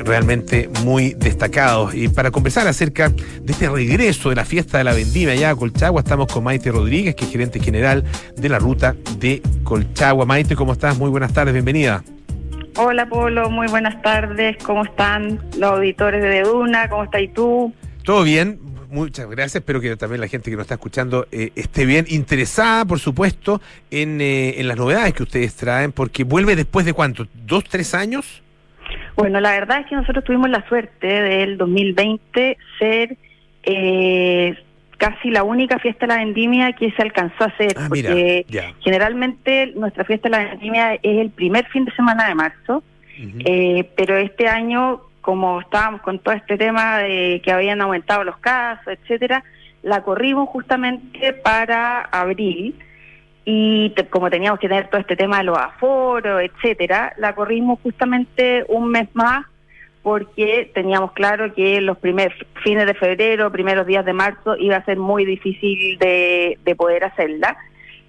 realmente muy destacados. Y para conversar acerca de este regreso de la fiesta de la vendimia allá a Colchagua, estamos con Maite Rodríguez, que es gerente general de la ruta de Colchagua. Maite, ¿cómo estás? Muy buenas tardes, bienvenida. Hola Polo, muy buenas tardes. ¿Cómo están los auditores de Duna? ¿Cómo estás tú? Todo bien, muchas gracias. Espero que también la gente que nos está escuchando eh, esté bien interesada, por supuesto, en, eh, en las novedades que ustedes traen, porque vuelve después de cuánto, dos, tres años. Bueno, la verdad es que nosotros tuvimos la suerte del 2020 ser eh, casi la única fiesta de la vendimia que se alcanzó a hacer, Ah, porque generalmente nuestra fiesta de la vendimia es el primer fin de semana de marzo, eh, pero este año, como estábamos con todo este tema de que habían aumentado los casos, etcétera, la corrimos justamente para abril y te- como teníamos que tener todo este tema de los aforos, etcétera, la corrimos justamente un mes más porque teníamos claro que los primeros fines de febrero, primeros días de marzo iba a ser muy difícil de, de poder hacerla.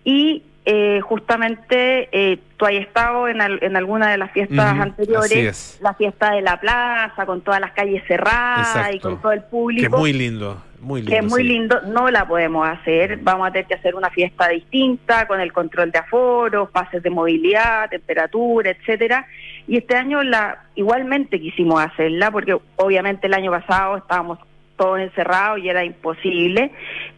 Y eh, justamente eh, tú has estado en, al- en alguna de las fiestas anteriores, la fiesta de la plaza, con todas las calles cerradas y con todo el público Que es muy lindo, muy lindo. que es muy sí. lindo, no la podemos hacer. Vamos a tener que hacer una fiesta distinta con el control de aforo, fases de movilidad, temperatura, etcétera. Y este año la igualmente quisimos hacerla porque obviamente el año pasado estábamos todos encerrados y era imposible.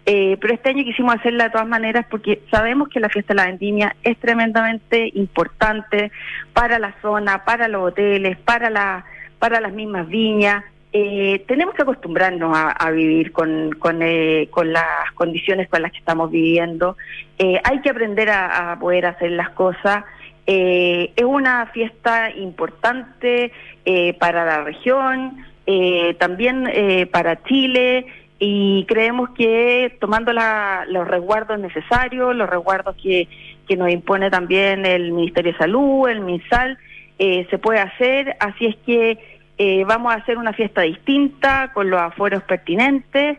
Eh, pero este año quisimos hacerla de todas maneras porque sabemos que la fiesta de la vendimia es tremendamente importante para la zona, para los hoteles, para la para las mismas viñas. Eh, tenemos que acostumbrarnos a, vivir con, con, eh, con las condiciones con las que estamos viviendo. Eh, hay que aprender a poder hacer las cosas. Eh, es una fiesta importante eh, para la región, eh, también eh, para Chile y creemos que tomando la- los resguardos necesarios, los resguardos que, nos impone también el Ministerio de Salud, el MinSal, eh, se puede hacer. Así es que eh, vamos a hacer una fiesta distinta con los aforos pertinentes.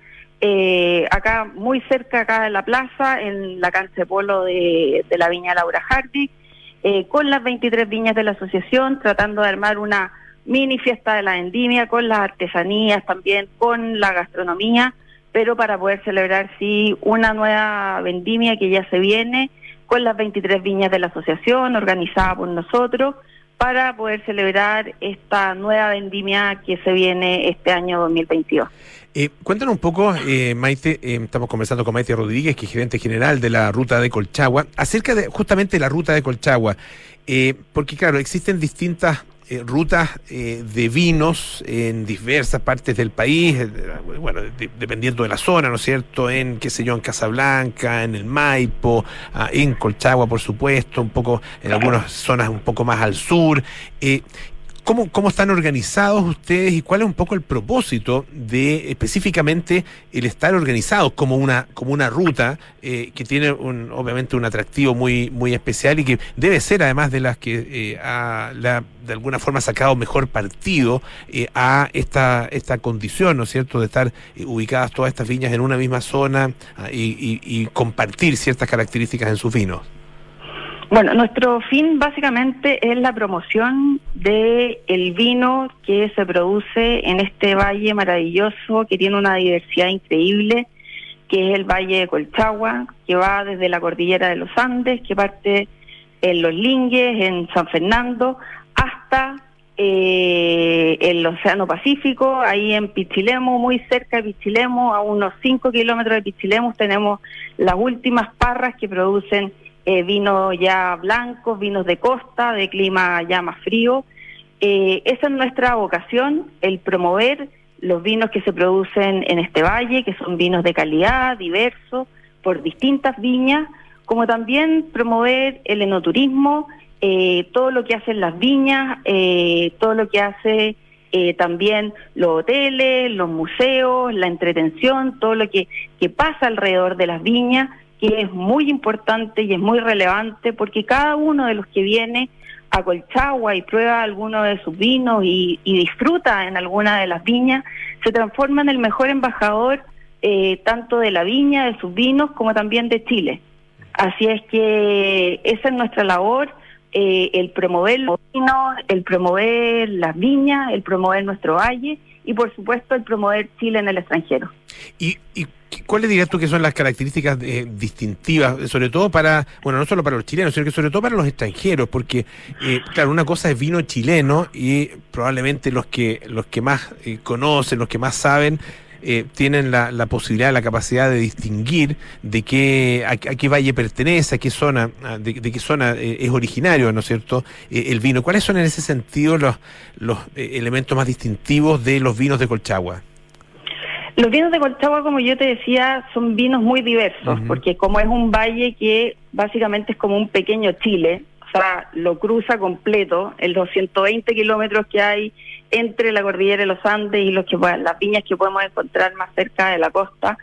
acá, muy cerca acá de la plaza, en la cancha de polo de, de la viña Laura Hardy, eh, con las 23 viñas de la asociación, tratando de armar una mini fiesta de la vendimia, con las artesanías también, con la gastronomía, pero para poder celebrar, sí, una nueva vendimia que ya se viene, con las 23 viñas de la asociación, organizada por nosotros, para poder celebrar esta nueva vendimia que se viene este año 2022. Eh, cuéntanos un poco, eh, Maite, eh, estamos conversando con Maite Rodríguez, que es gerente general de la ruta de Colchagua, acerca de justamente la ruta de Colchagua, eh, porque claro, existen distintas eh, rutas eh, de vinos en diversas partes del país, bueno, de- dependiendo de la zona, ¿no es cierto? En, qué sé yo, en Casablanca, en el Maipo, ah, en Colchagua, por supuesto, un poco, en algunas zonas un poco más al sur. ¿Cómo, ¿Cómo están organizados ustedes y cuál es un poco el propósito de específicamente el estar organizados como una, como una ruta eh, que tiene un, obviamente un atractivo muy, muy especial y que debe ser además de las que eh, ha, la- de alguna forma sacado mejor partido eh, a esta, esta condición, ¿no es cierto?, de estar eh, ubicadas todas estas viñas en una misma zona ah, y compartir ciertas características en sus vinos. Bueno, nuestro fin básicamente es la promoción de el vino que se produce en este valle maravilloso que tiene una diversidad increíble, que es el Valle de Colchagua, que va desde la cordillera de los Andes, que parte en Los Lingues, en San Fernando, hasta eh, el Océano Pacífico, ahí en Pichilemu, muy cerca de Pichilemu, a unos 5 kilómetros de Pichilemu, tenemos las últimas parras que producen eh, vinos ya blancos, vinos de costa, de clima ya más frío. Eh, esa es nuestra vocación, el promover los vinos que se producen en este valle, que son vinos de calidad, diversos, por distintas viñas, como también promover el enoturismo, eh, todo lo que hacen las viñas, eh, todo lo que hace también los hoteles, los museos, la entretención, todo lo que pasa alrededor de las viñas, que es muy importante y es muy relevante porque cada uno de los que viene a Colchagua y prueba alguno de sus vinos y, disfruta en alguna de las viñas, se transforma en el mejor embajador eh, tanto de la viña, de sus vinos, como también de Chile. Así es que esa es nuestra labor, eh, el promover los vinos, el promover las viñas, el promover nuestro valle y por supuesto el promover Chile en el extranjero. ¿Y, y cuáles dirías tú que son las características eh, distintivas, sobre todo para, bueno, no solo para los chilenos, sino que sobre todo para los extranjeros? Porque, eh, claro, una cosa es vino chileno y probablemente los que, los que más eh, conocen, los que más saben, eh, tienen la, la, posibilidad, la capacidad de distinguir de qué, a, a qué valle pertenece, a qué zona, de, de qué zona eh, es originario, ¿no es cierto?, eh, el vino. ¿Cuáles son en ese sentido los, los elementos más distintivos de los vinos de Colchagua? Los vinos de Colchagua, como yo te decía, son vinos muy diversos, uh -huh. porque como es un valle que básicamente es como un pequeño Chile, o sea, lo cruza completo, en los 120 kilómetros que hay entre la cordillera de los Andes y los que las viñas que podemos encontrar más cerca de la costa,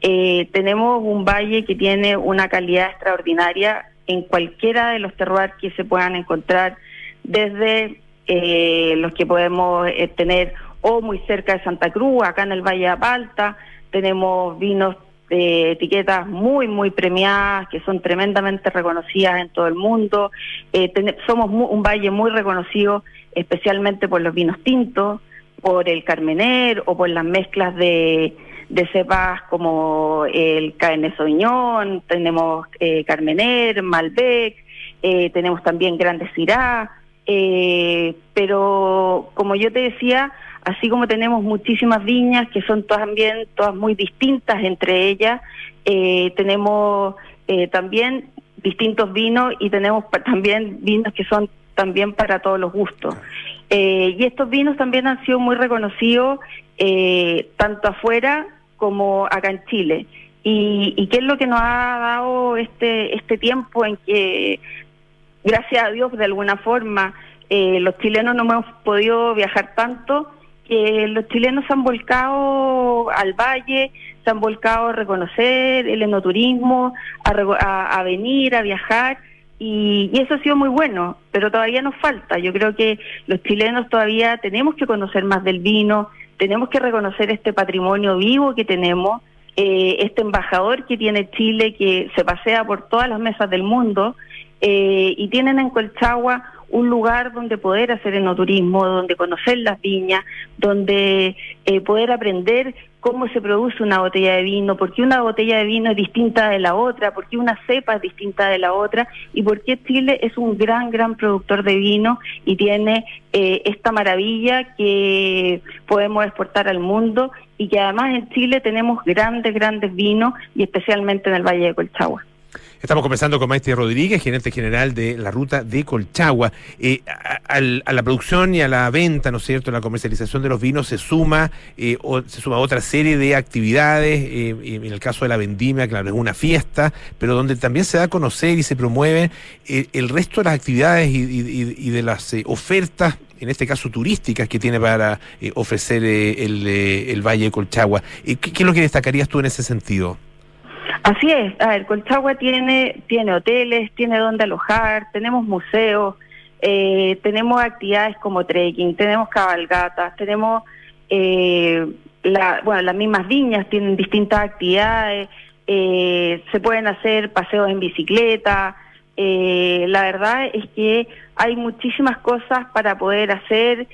eh, tenemos un valle que tiene una calidad extraordinaria en cualquiera de los terroirs que se puedan encontrar, desde eh, los que podemos eh, tener o muy cerca de Santa Cruz, acá en el Valle de Apalta, tenemos vinos de etiquetas muy, muy premiadas, que son tremendamente reconocidas en todo el mundo. Eh, somos un valle muy reconocido, especialmente por los vinos tintos, por el Carmener o por las mezclas de, cepas como el Cabernet Sauvignon, tenemos eh, Carmener, Malbec, eh, tenemos también Grandes Syrah, eh, pero como yo te decía, así como tenemos muchísimas viñas que son también todas muy distintas entre ellas, eh, tenemos también distintos vinos y tenemos también vinos que son también para todos los gustos. Eh, y estos vinos también han sido muy reconocidos eh, tanto afuera como acá en Chile. Y, qué es lo que nos ha dado este, este tiempo en que, gracias a Dios, de alguna forma, eh, los chilenos no hemos podido viajar tanto, que los chilenos se han volcado al valle, se han volcado a reconocer el enoturismo, a, a venir, a viajar, y, y, eso ha sido muy bueno, pero todavía nos falta. Yo creo que los chilenos todavía tenemos que conocer más del vino, tenemos que reconocer este patrimonio vivo que tenemos, eh, este embajador que tiene Chile, que se pasea por todas las mesas del mundo, eh, y tienen en Colchagua un lugar donde poder hacer enoturismo, donde conocer las viñas, donde eh, poder aprender cómo se produce una botella de vino, por qué una botella de vino es distinta de la otra, por qué una cepa es distinta de la otra y por qué Chile es un gran, gran productor de vino y tiene eh, esta maravilla que podemos exportar al mundo y que además en Chile tenemos grandes, grandes vinos y especialmente en el Valle de Colchagua. Estamos conversando con Maestre Rodríguez, gerente general de la ruta de Colchagua. Eh, a, la producción y a la venta, ¿no es cierto?, la comercialización de los vinos se suma, eh, o, se suma otra serie de actividades. Eh, en el caso de la vendimia, claro, es una fiesta, pero donde también se da a conocer y se promueve eh, el resto de las actividades y, de las ofertas en este caso turísticas que tiene para ofrecer el, el, Valle de Colchagua. ¿Qué, ¿Qué es lo que destacarías tú en ese sentido? Así es, a ver, Colchagua tiene, tiene hoteles, tiene donde alojar, tenemos museos, eh, tenemos actividades como trekking, tenemos cabalgatas, tenemos, eh, la, bueno, las mismas viñas tienen distintas actividades, eh, se pueden hacer paseos en bicicleta, eh, la verdad es que hay muchísimas cosas para poder hacer,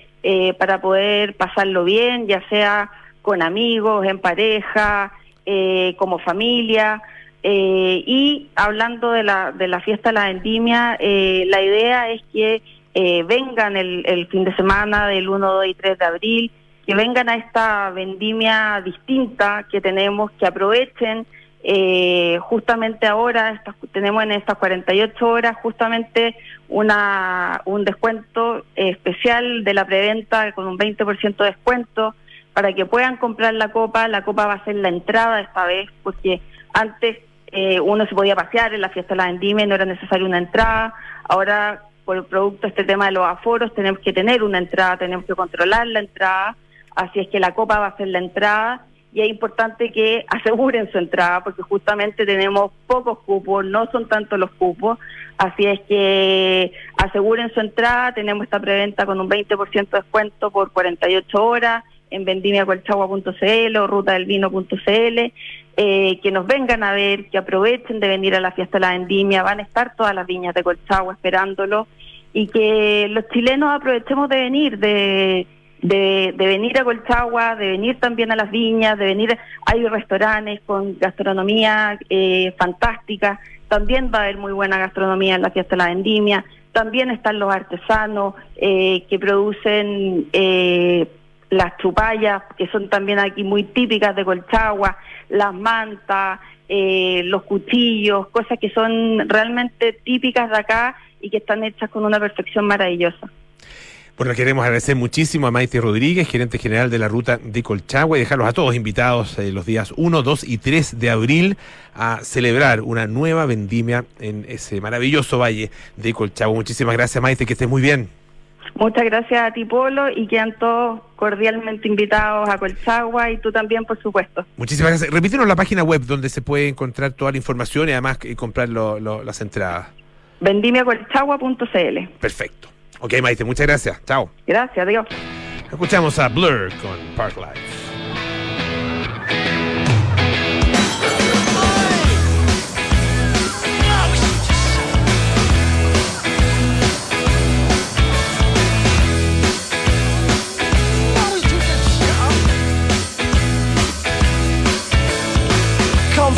para poder pasarlo bien, ya sea con amigos, en pareja, eh, como familia. Eh, y hablando de la, de la fiesta de la vendimia, eh, la idea es que eh, vengan el, el, fin de semana del 1, 2 y 3 de abril, que vengan a esta vendimia distinta que tenemos, que aprovechen eh, justamente ahora estas, tenemos en estas 48 horas justamente una, un descuento especial de la preventa con un 20% de descuento para que puedan comprar la copa. La copa va a ser la entrada esta vez, porque antes eh, uno se podía pasear en la fiesta de la vendimia no era necesaria una entrada. Ahora, por el producto este tema de los aforos, tenemos que tener una entrada, tenemos que controlar la entrada. Así es que la copa va a ser la entrada y es importante que aseguren su entrada porque justamente tenemos pocos cupos, no son tantos los cupos, así es que aseguren su entrada, tenemos esta preventa con un 20% de descuento por 48 horas en vendimiacolchagua.cl o rutadelvino.cl, eh, que nos vengan a ver, que aprovechen de venir a la fiesta de la vendimia, van a estar todas las viñas de Colchagua esperándolo. Y que los chilenos aprovechemos de venir, de de, venir a Colchagua, de venir también a las viñas, de venir, hay restaurantes con gastronomía eh, fantástica, también va a haber muy buena gastronomía en la fiesta de la vendimia, también están los artesanos eh, que producen eh, las chupallas, que son también aquí muy típicas de Colchagua, las mantas, eh, los cuchillos, cosas que son realmente típicas de acá y que están hechas con una perfección maravillosa. Bueno, queremos agradecer muchísimo a Maite Rodríguez, gerente general de la ruta de Colchagua, y dejarlos a todos invitados eh, los días 1, 2 y 3 de abril a celebrar una nueva vendimia en ese maravilloso valle de Colchagua. Muchísimas gracias, Maite, que estés muy bien. Muchas gracias a ti, Polo, y quedan todos cordialmente invitados a Colchagua y tú también, por supuesto. Muchísimas gracias. Repítenos la página web donde se puede encontrar toda la información y además eh, comprar lo, lo, las entradas. Vendimiacolchagua.cl. Perfecto. Ok, Maite, muchas gracias. Chao. Gracias, adiós. Escuchamos a Blur con Park Life.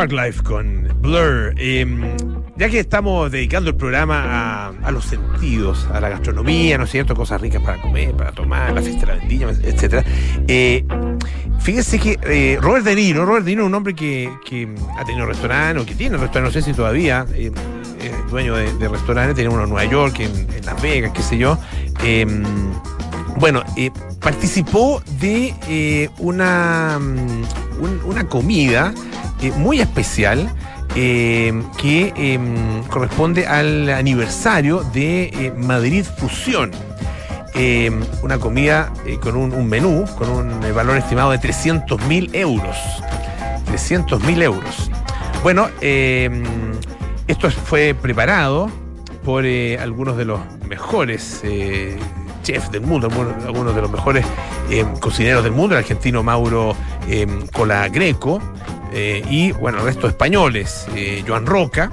Era Park Life con Blur. Eh, ya que estamos dedicando el programa a, los sentidos, a la gastronomía, ¿no es cierto? Cosas ricas para comer, para tomar, la fiesta de la vendimia, etcétera. Eh, fíjese que eh, Robert De Niro, Robert De Niro es un hombre que, ha tenido restaurante o que tiene restaurante, no sé si todavía, eh, es dueño de, restaurantes, tiene uno en Nueva York, en, Las Vegas, qué sé yo. Eh, bueno, eh, participó de eh, una, mm, un- una comida eh, muy especial eh, que eh, corresponde al aniversario de Madrid Fusión. Una comida con un, menú, con un valor estimado de 300 mil euros. 300 mil euros. Bueno, esto fue preparado por algunos de los mejores chefs del mundo, algunos, de los mejores cocineros del mundo, el argentino Mauro eh, Colagreco eh, y, bueno, el resto de españoles, eh, Joan Roca,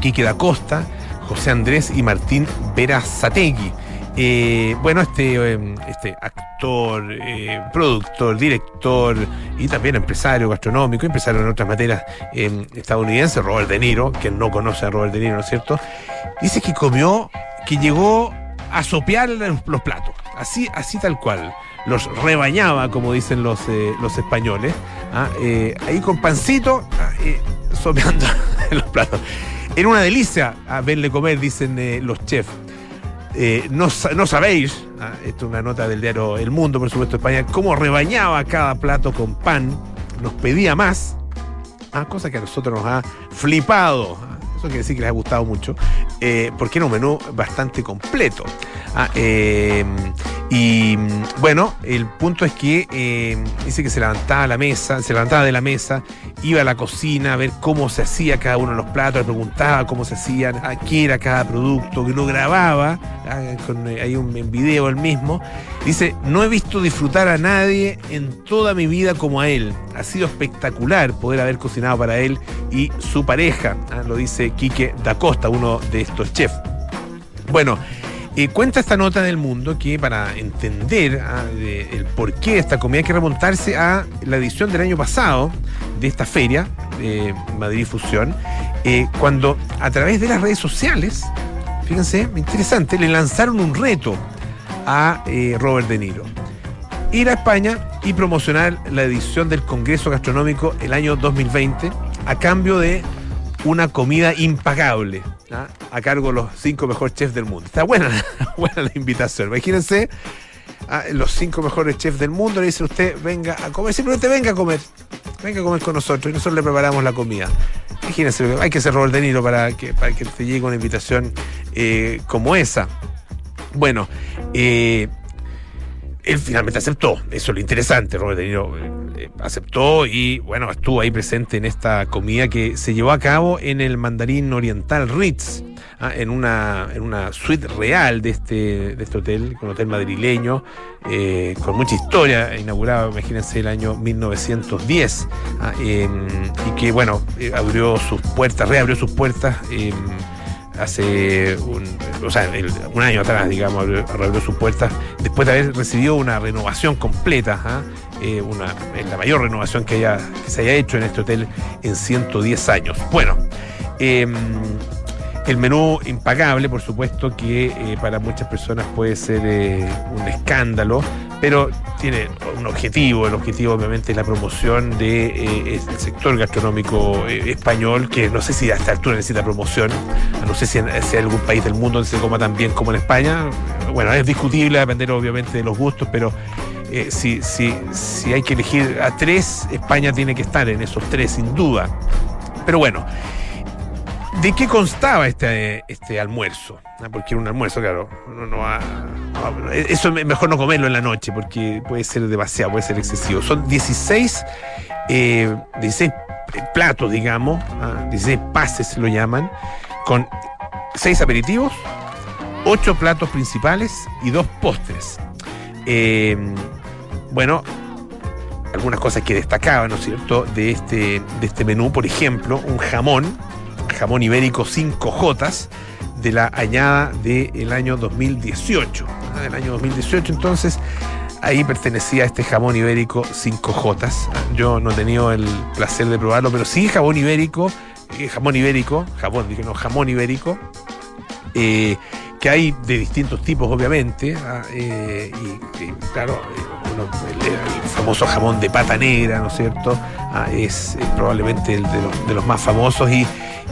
Quique da Costa, José Andrés y Martín Verazategui. Eh, bueno, este, eh, este actor, eh, productor, director y también empresario gastronómico, empresario en otras materias eh, estadounidense, Robert De Niro, quien no conoce a Robert De Niro, ¿no es cierto? Dice que comió, que llegó a sopear los platos, así, así tal cual. Los rebañaba, como dicen los, eh, los españoles, ¿ah? Eh, ahí con pancito, ah, sopeando en los platos. Era una delicia a verle comer, dicen eh, los chefs. No, no sabéis, ah, esto es una nota del diario El Mundo, por supuesto, España, cómo rebañaba cada plato con pan, nos pedía más, ah, cosa que a nosotros nos ha flipado. ah, Eso quiere decir que les ha gustado mucho, porque era un menú bastante completo. Ah, eh, y bueno, el punto es que eh, dice que se levantaba la mesa, se levantaba de la mesa, iba a la cocina a ver cómo se hacía cada uno de los platos, le preguntaba cómo se hacían, a qué era cada producto, que lo grababa, ah, con, eh, hay un video el mismo. Dice, no he visto disfrutar a nadie en toda mi vida como a él. Ha sido espectacular poder haber cocinado para él y su pareja, ah, lo dice Quique da Costa, uno de estos chefs. Bueno, eh, cuenta esta nota del mundo que para entender ah, el porqué de esta comida hay que remontarse a la edición del año pasado de esta feria, de Madrid Fusión, eh, cuando a través de las redes sociales, fíjense, interesante, le lanzaron un reto a eh, Robert De Niro. Ir a España y promocionar la edición del Congreso Gastronómico el año 2020 a cambio de una comida impagable ¿ah? a cargo de los cinco mejores chefs del mundo. Está buena, buena la invitación. Imagínense a los cinco mejores chefs del mundo le dicen usted venga a comer, simplemente venga a comer, venga a comer con nosotros y nosotros le preparamos la comida. Imagínense, hay que ser Robert De Niro para que, para que te llegue una invitación eh, como esa. Bueno, eh, él finalmente aceptó. Eso es lo interesante. Robert De Niro eh, aceptó y, bueno, estuvo ahí presente en esta comida que se llevó a cabo en el Mandarín Oriental Ritz, ah, en, una, en una suite real de este, de este hotel, un hotel madrileño, eh, con mucha historia, inaugurado, imagínense, el año 1910, ah, y que, bueno, eh, abrió sus puertas, reabrió sus puertas. em, hace un, o sea, un año atrás, digamos, abrió, reabrió sus puertas después de haber recibido una renovación completa, ¿ah? Eh, una, es la mayor renovación que, haya, que se haya hecho en este hotel en 110 años. Bueno, em, el menú impagable, por supuesto, que eh, para muchas personas puede ser eh, un escándalo, pero tiene un objetivo. El objetivo, obviamente, es la promoción del de, sector gastronómico español, que no sé si a esta altura necesita promoción. No sé si, en- algún país del mundo se coma tan bien como en España. Bueno, es discutible, depender, obviamente, de los gustos, pero eh, si, si, si hay que elegir a tres, España tiene que estar en esos tres, sin duda. Pero bueno. ¿De qué constaba este, este almuerzo? Ah, Porque era un almuerzo, claro. uno no va- no- eso es mejor no comerlo en la noche porque puede ser demasiado, puede ser excesivo. Son 16, eh, 16 platos, digamos, ah, 16 pases lo llaman, con 6 aperitivos, 8 platos principales y 2 postres. Eh, bueno, algunas cosas que destacaban, ¿no es cierto?, de este, de este menú, por ejemplo, un jamón, jamón ibérico 5J de la añada del año 2018. ¿ah? Del año 2018, entonces, ahí pertenecía este jamón ibérico 5J. Yo no he tenido el placer de probarlo, pero sí jamón ibérico eh, jamón ibérico, jamón, dije no, jamón ibérico, eh, que hay de distintos tipos, obviamente, ah, eh, y, claro, eh, uno, el, el famoso jamón de pata negra, ¿no es cierto? Ah, es, probablemente de los, más famosos y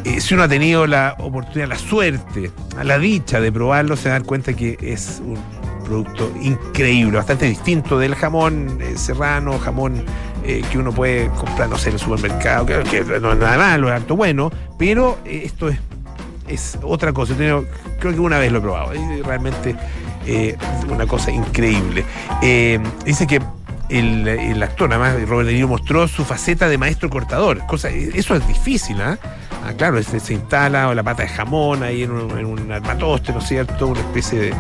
eh, si uno ha tenido la oportunidad, la suerte, la dicha de probarlo, se da cuenta que es un producto increíble, bastante distinto del jamón serrano, jamón que uno puede comprar, no sé, en el supermercado, que, no es nada malo, es harto bueno, pero esto es, es otra cosa. Creo que una vez lo he probado, y realmente eh, una cosa increíble. Eh, dice que el, el actor, además, Robert De Niro, mostró su faceta de maestro cortador. Cosa, eso es difícil, ¿ah? Ah, claro, este, se instala la pata de jamón ahí en un, en un armatoste, ¿no es cierto? Una especie de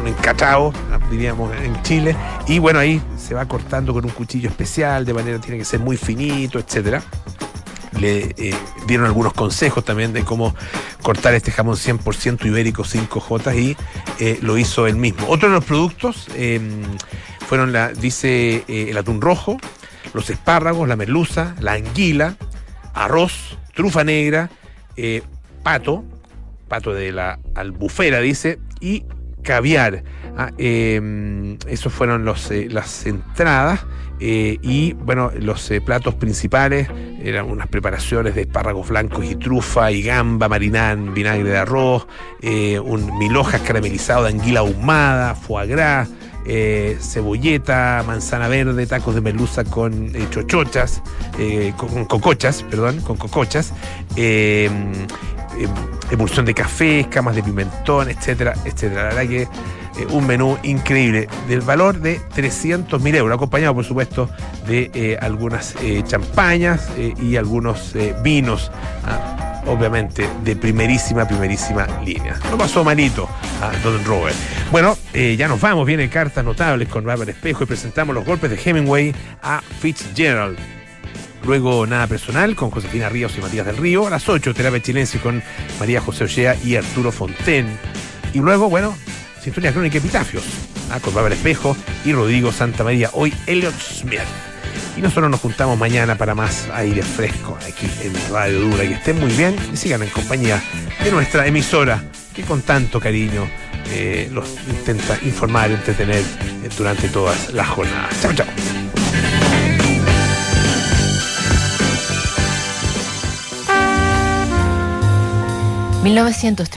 un encachado, ah, diríamos en Chile, y bueno, ahí se va cortando con un cuchillo especial, de manera que tiene que ser muy finito, etcétera. Le eh, dieron algunos consejos también de cómo cortar este jamón 100% ibérico 5J y eh, lo hizo él mismo. Otro de los productos eh, fueron, la, dice, eh, el atún rojo, los espárragos, la merluza, la anguila, arroz, trufa negra, pato, pato de la albufera, dice, y caviar. Ah, eh, esos fueron eh, las entradas. eh, y bueno, los eh, platos principales eran unas preparaciones de espárragos blancos y trufa y gamba marinada en vinagre de arroz, un mil hojas caramelizado de anguila ahumada, foie gras, cebolleta, manzana verde, tacos de merluza con chochochas, con, con cocochas, perdón, con cocochas, em, emulsión de café, escamas de pimentón, etcétera, etcétera. La verdad que eh, un menú increíble, del valor de 300 mil euros, acompañado por supuesto de eh, algunas eh, champañas eh, y algunos eh, vinos. ah, Obviamente de primerísima, primerísima línea. No pasó malito a Don Robert. Bueno, eh, ya nos vamos. Vienen cartas notables con Bárbara Espejo y presentamos los golpes de Hemingway a Fitzgerald. Luego Nada Personal con Josefina Ríos y Matías del Río. A las 8, Terapia Chilense con María José Ochea y Arturo Fonten. Y luego, bueno, Sintonía Crónica Epitafios ah, con Bárbara Espejo y Rodrigo Santa María. Hoy Elliot Smith. Y nosotros nos juntamos mañana para más aire fresco aquí en Radio Dura. Que estén muy bien y sigan en compañía de nuestra emisora que con tanto cariño eh, los intenta informar, entretener durante todas las jornadas. Chao, chao. 1930